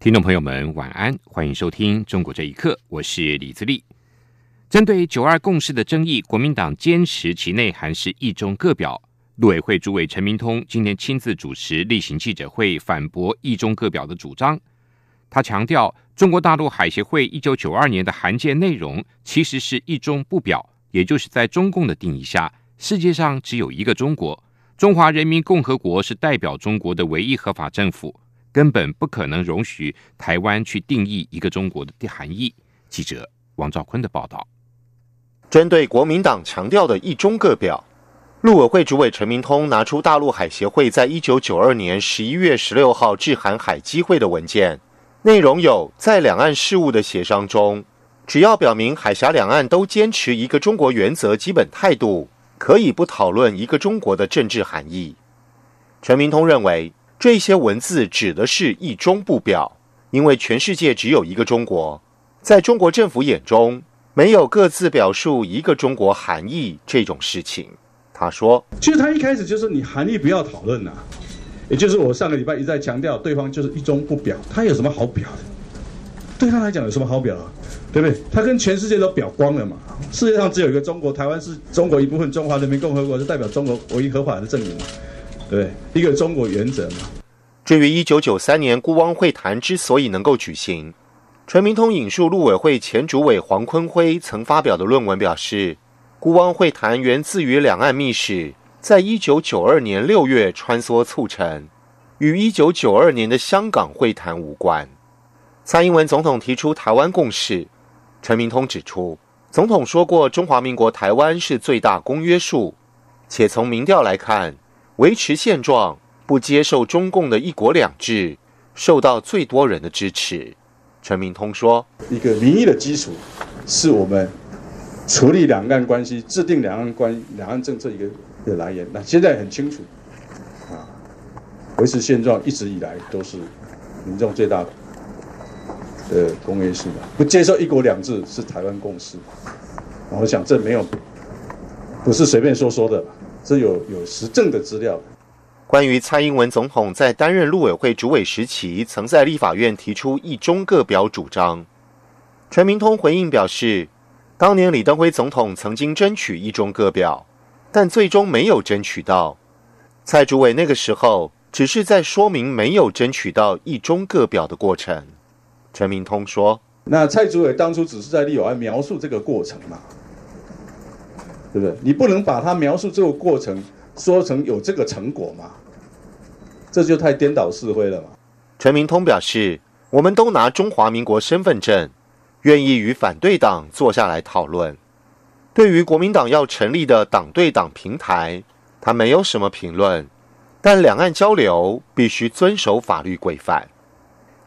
听众朋友们，晚安，欢迎收听《中国这一刻》，我是李自立。针对九二共识的争议，国民党坚持其内涵是一中各表。陆委会主委陈明通今天亲自主持例行记者会，反驳一中各表的主张。他强调，中国大陆海协会一九九二年的函件内容其实是一中不表，也就是在中共的定义下，世界上只有一个中国，中华人民共和国是代表中国的唯一合法政府。根本不可能容许台湾去定义一个中国的含义。记者王兆坤的报道。针对国民党强调的一中各表，陆委会主委陈明通拿出大陆海协会在一九九二年十一月十六号致函海基会的文件，内容有在两岸事务的协商中，只要表明海峡两岸都坚持一个中国原则基本态度，可以不讨论一个中国的政治含义。陈明通认为。这些文字指的是一中不表，因为全世界只有一个中国，在中国政府眼中没有各自表述一个中国含义这种事情。他说：“其实他一开始就是你含义不要讨论呐，也就是我上个礼拜一再强调，对方就是一中不表，他有什么好表的？对他来讲有什么好表啊？对不对？他跟全世界都表光了嘛。世界上只有一个中国，台湾是中国一部分，中华人民共和国是代表中国唯一合法的证明。”对，一个中国原则嘛。至于一九九三年孤汪会谈之所以能够举行，陈明通引述陆委会前主委黄坤辉曾发表的论文表示，孤汪会谈源自于两岸密使在一九九二年六月穿梭促成，与一九九二年的香港会谈无关。蔡英文总统提出台湾共识，陈明通指出，总统说过中华民国台湾是最大公约数，且从民调来看。维持现状，不接受中共的一国两制，受到最多人的支持。陈明通说：“一个民意的基础，是我们处理两岸关系、制定两岸关两岸政策一个的来源。那现在很清楚，啊，维持现状一直以来都是民众最大的公约数嘛。不接受一国两制是台湾共识。我想这没有不是随便说说的。”是有有实证的资料。关于蔡英文总统在担任陆委会主委时期，曾在立法院提出一中各表主张，陈明通回应表示，当年李登辉总统曾经争取一中各表，但最终没有争取到。蔡主委那个时候只是在说明没有争取到一中各表的过程。陈明通说：“那蔡主委当初只是在立法院描述这个过程嘛。”对不对？你不能把它描述这个过程说成有这个成果嘛？这就太颠倒是非了嘛。陈明通表示，我们都拿中华民国身份证，愿意与反对党坐下来讨论。对于国民党要成立的党对党平台，他没有什么评论。但两岸交流必须遵守法律规范。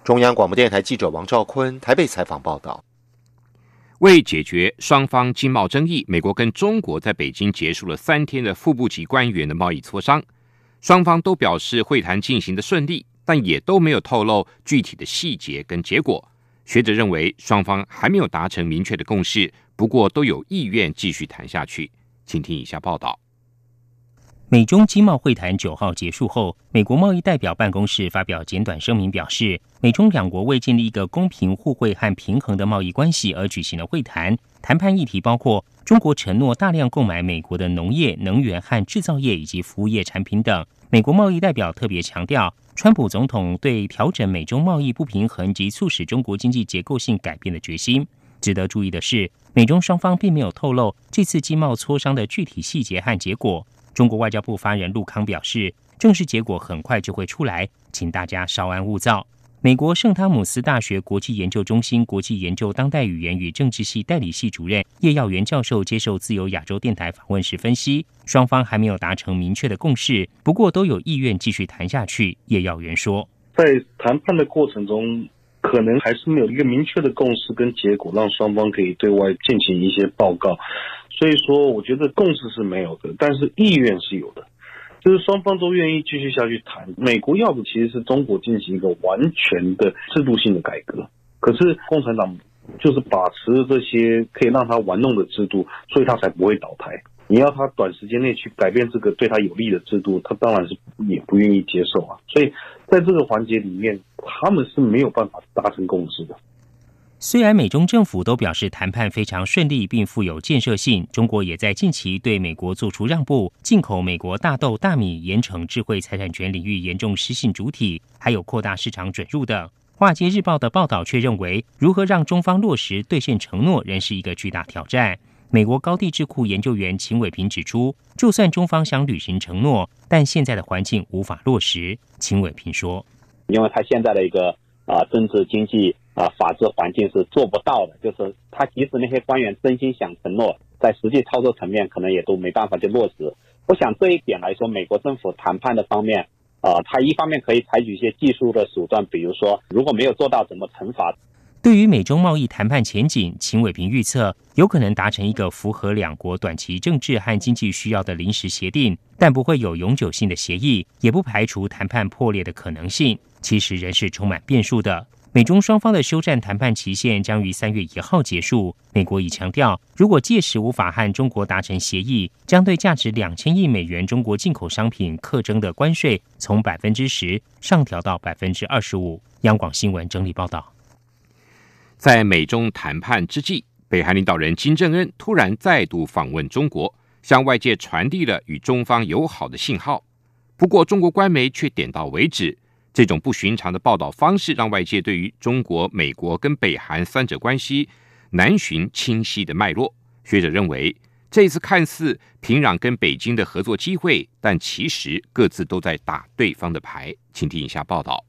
中央广播电台记者王兆坤台北采访报道。为解决双方经贸争议，美国跟中国在北京结束了三天的副部级官员的贸易磋商，双方都表示会谈进行的顺利，但也都没有透露具体的细节跟结果。学者认为，双方还没有达成明确的共识，不过都有意愿继续谈下去。请听以下报道。美中经贸会谈九号结束后，美国贸易代表办公室发表简短声明，表示美中两国为建立一个公平、互惠和平衡的贸易关系而举行了会谈。谈判议题包括中国承诺大量购买美国的农业、能源和制造业以及服务业产品等。美国贸易代表特别强调，川普总统对调整美中贸易不平衡及促使中国经济结构性改变的决心。值得注意的是，美中双方并没有透露这次经贸磋商的具体细节和结果。中国外交部发言人陆康表示，正式结果很快就会出来，请大家稍安勿躁。美国圣汤姆斯大学国际研究中心国际研究当代语言与政治系代理系主任叶耀元教授接受自由亚洲电台访问时分析，双方还没有达成明确的共识，不过都有意愿继续谈下去。叶耀元说，在谈判的过程中，可能还是没有一个明确的共识跟结果，让双方可以对外进行一些报告。所以说，我觉得共识是没有的，但是意愿是有的，就是双方都愿意继续下去谈。美国要的其实是中国进行一个完全的制度性的改革，可是共产党就是把持这些可以让他玩弄的制度，所以他才不会倒台。你要他短时间内去改变这个对他有利的制度，他当然是也不愿意接受啊。所以在这个环节里面，他们是没有办法达成共识的。虽然美中政府都表示谈判非常顺利并富有建设性，中国也在近期对美国做出让步，进口美国大豆、大米，严惩智慧财产权领域严重失信主体，还有扩大市场准入等。华尔街日报的报道却认为，如何让中方落实兑现承诺，仍是一个巨大挑战。美国高地智库研究员秦伟平指出，就算中方想履行承诺，但现在的环境无法落实。秦伟平说：“因为他现在的一个啊政治经济啊法治环境是做不到的，就是他即使那些官员真心想承诺，在实际操作层面可能也都没办法去落实。我想这一点来说，美国政府谈判的方面啊，他一方面可以采取一些技术的手段，比如说如果没有做到，怎么惩罚。”对于美中贸易谈判前景，秦伟平预测有可能达成一个符合两国短期政治和经济需要的临时协定，但不会有永久性的协议，也不排除谈判破裂的可能性。其实仍是充满变数的。美中双方的休战谈判期限将于三月一号结束。美国已强调，如果届时无法和中国达成协议，将对价值两千亿美元中国进口商品课征的关税从百分之十上调到百分之二十五。央广新闻整理报道。在美中谈判之际，北韩领导人金正恩突然再度访问中国，向外界传递了与中方友好的信号。不过，中国官媒却点到为止。这种不寻常的报道方式，让外界对于中国、美国跟北韩三者关系难寻清晰的脉络。学者认为，这次看似平壤跟北京的合作机会，但其实各自都在打对方的牌。请听以下报道。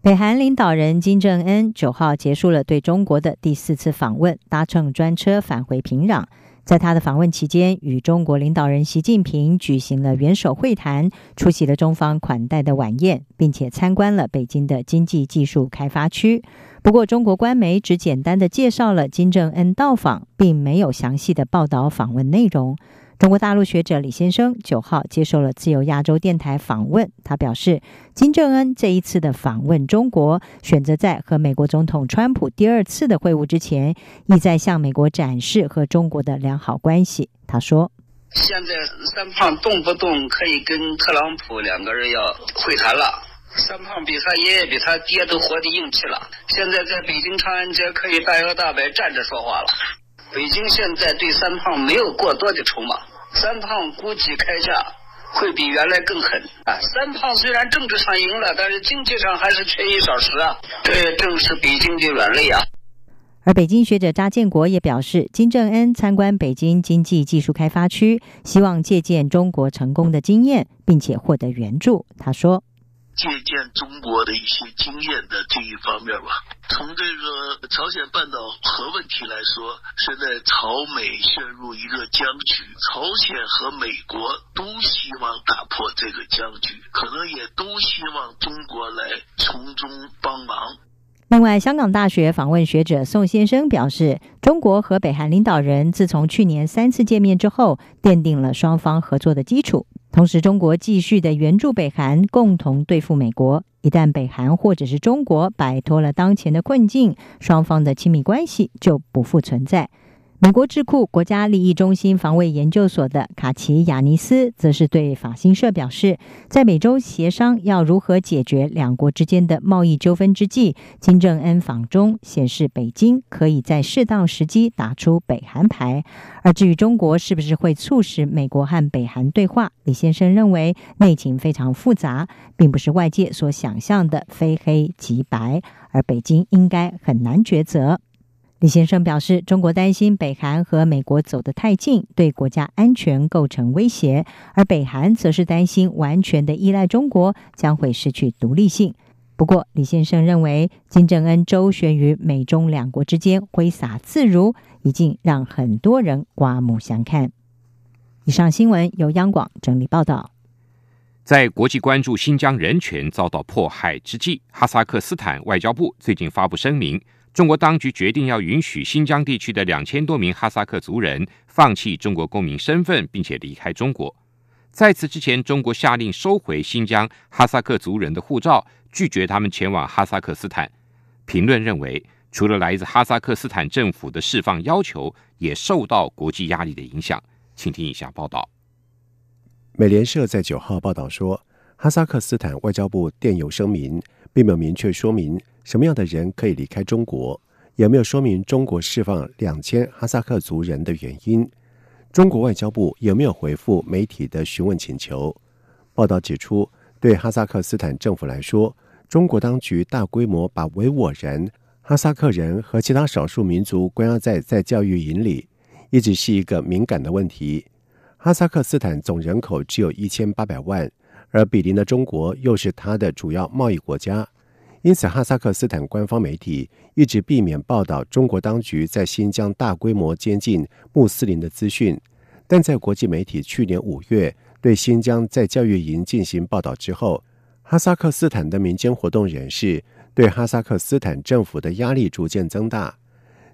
北韩领导人金正恩九号结束了对中国的第四次访问，搭乘专车返回平壤。在他的访问期间，与中国领导人习近平举行了元首会谈，出席了中方款待的晚宴，并且参观了北京的经济技术开发区。不过，中国官媒只简单的介绍了金正恩到访，并没有详细的报道访问内容。中国大陆学者李先生九号接受了自由亚洲电台访问，他表示，金正恩这一次的访问中国，选择在和美国总统川普第二次的会晤之前，意在向美国展示和中国的良好关系。他说：“现在三胖动不动可以跟特朗普两个人要会谈了，三胖比他爷爷比他爹都活得硬气了，现在在北京长安街可以大摇大摆站着说话了。北京现在对三胖没有过多的筹码。”三胖估计开价会比原来更狠啊！三胖虽然政治上赢了，但是经济上还是缺衣少食啊！这正是比经济软肋啊！而北京学者查建国也表示，金正恩参观北京经济技术开发区，希望借鉴中国成功的经验，并且获得援助。他说。借鉴中国的一些经验的这一方面吧。从这个朝鲜半岛核问题来说，现在朝美陷入一个僵局，朝鲜和美国都希望打破这个僵局，可能也都希望中国来从中帮忙。另外，香港大学访问学者宋先生表示，中国和北韩领导人自从去年三次见面之后，奠定了双方合作的基础。同时，中国继续的援助北韩，共同对付美国。一旦北韩或者是中国摆脱了当前的困境，双方的亲密关系就不复存在。美国智库国家利益中心防卫研究所的卡奇亚尼斯则是对法新社表示，在美洲协商要如何解决两国之间的贸易纠纷之际，金正恩访中显示北京可以在适当时机打出北韩牌。而至于中国是不是会促使美国和北韩对话，李先生认为内情非常复杂，并不是外界所想象的非黑即白，而北京应该很难抉择。李先生表示，中国担心北韩和美国走得太近，对国家安全构成威胁；而北韩则是担心完全的依赖中国将会失去独立性。不过，李先生认为，金正恩周旋于美中两国之间，挥洒自如，已经让很多人刮目相看。以上新闻由央广整理报道。在国际关注新疆人权遭到迫害之际，哈萨克斯坦外交部最近发布声明，中国当局决定要允许新疆地区的两千多名哈萨克族人放弃中国公民身份，并且离开中国。在此之前，中国下令收回新疆哈萨克族人的护照，拒绝他们前往哈萨克斯坦。评论认为，除了来自哈萨克斯坦政府的释放要求，也受到国际压力的影响。请听以下报道。美联社在九号报道说，哈萨克斯坦外交部电邮声明，并没有明确说明什么样的人可以离开中国，有没有说明中国释放两千哈萨克族人的原因。中国外交部有没有回复媒体的询问请求。报道指出，对哈萨克斯坦政府来说，中国当局大规模把维吾尔人、哈萨克人和其他少数民族关押在在教育营里，一直是一个敏感的问题。哈萨克斯坦总人口只有一千八百万，而比邻的中国又是它的主要贸易国家，因此哈萨克斯坦官方媒体一直避免报道中国当局在新疆大规模监禁穆斯林的资讯。但在国际媒体去年五月对新疆在教育营进行报道之后，哈萨克斯坦的民间活动人士对哈萨克斯坦政府的压力逐渐增大。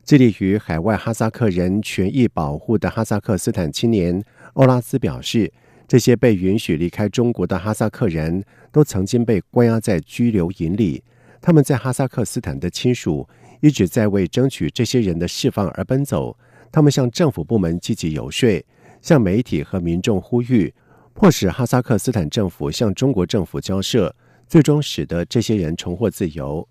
致力于海外哈萨克人权益保护的哈萨克斯坦青年欧拉斯表示，这些被允许离开中国的哈萨克人都曾经被关押在拘留营里。他们在哈萨克斯坦的亲属一直在为争取这些人的释放而奔走。他们向政府部门积极游说，向媒体和民众呼吁，迫使哈萨克斯坦政府向中国政府交涉，最终使得这些人重获自由。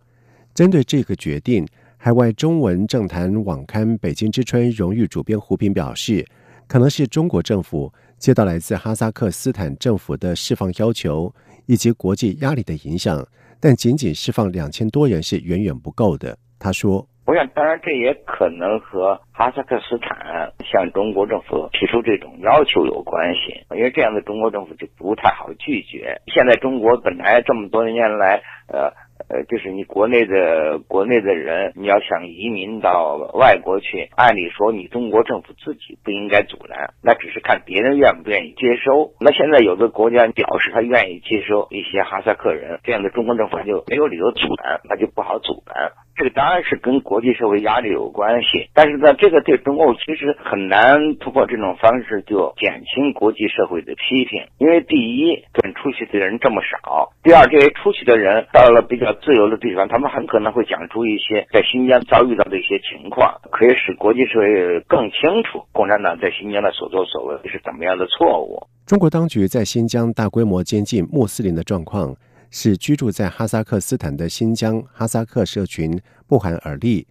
针对这个决定。海外中文政坛网刊《北京之春》荣誉主编胡平表示，可能是中国政府接到来自哈萨克斯坦政府的释放要求以及国际压力的影响，但仅仅释放两千多人是远远不够的。他说：“我想，当然这也可能和哈萨克斯坦向中国政府提出这种要求有关系，因为这样的中国政府就不太好拒绝。现在中国本来这么多年来，呃。”呃，就是你国内的国内的人，你要想移民到外国去，按理说你中国政府自己不应该阻拦，那只是看别人愿不愿意接收。那现在有的国家表示他愿意接收一些哈萨克人，这样的中国政府就没有理由阻拦，那就不好阻拦。这个当然是跟国际社会压力有关系，但是呢，这个对中共其实很难通过这种方式就减轻国际社会的批评，因为第一，准出去的人这么少；第二，这些出去的人到了比较自由的地方，他们很可能会讲出一些在新疆遭遇到的一些情况，可以使国际社会更清楚共产党在新疆的所作所为是怎么样的错误。中国当局在新疆大规模监禁穆斯林的状况。使居住在哈萨克斯坦的新疆哈萨克社群不寒而栗。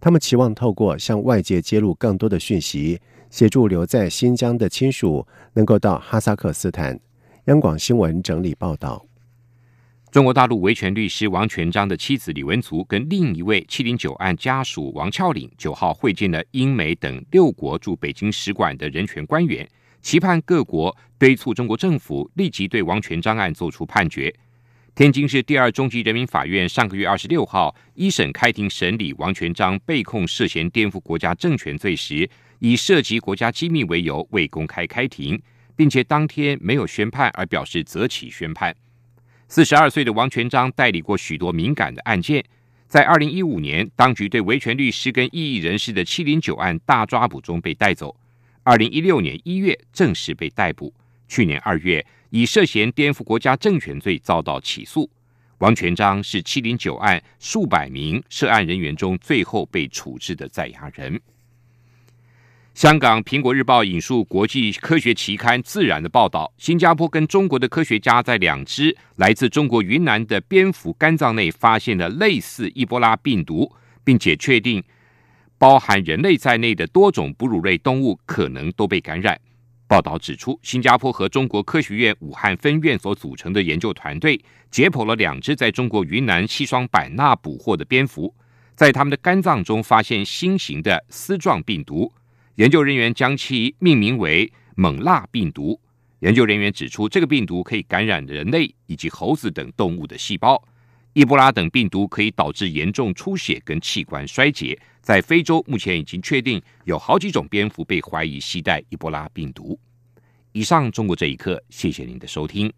他们期望透过向外界揭露更多的讯息，协助留在新疆的亲属能够到哈萨克斯坦。央广新闻整理报道：中国大陆维权律师王全章的妻子李文足跟另一位七零九案家属王俏岭九号会见了英美等六国驻北京使馆的人权官员，期盼各国敦促中国政府立即对王全章案作出判决。天津市第二中级人民法院上个月二十六号一审开庭审理王全章被控涉嫌颠覆国家政权罪时，以涉及国家机密为由未公开开庭，并且当天没有宣判而表示择期宣判。四十二岁的王全章代理过许多敏感的案件，在二零一五年，当局对维权律师跟异议人士的七零九案大抓捕中被带走，二零一六年一月正式被逮捕，去年二月。以涉嫌颠覆国家政权罪遭到起诉，王全章是七零九案数百名涉案人员中最后被处置的在押人。香港《苹果日报》引述国际科学期刊《自然》的报道，新加坡跟中国的科学家在两只来自中国云南的蝙蝠肝脏内发现了类似伊波拉病毒，并且确定包含人类在内的多种哺乳类动物可能都被感染。报道指出，新加坡和中国科学院武汉分院所组成的研究团队解剖了两只在中国云南西双版纳捕获的蝙蝠，在它们的肝脏中发现新型的丝状病毒。研究人员将其命名为“猛辣病毒”。研究人员指出，这个病毒可以感染人类以及猴子等动物的细胞。伊波拉等病毒可以导致严重出血跟器官衰竭。在非洲，目前已经确定有好几种蝙蝠被怀疑携带伊波拉病毒。以上，中国这一刻，谢谢您的收听。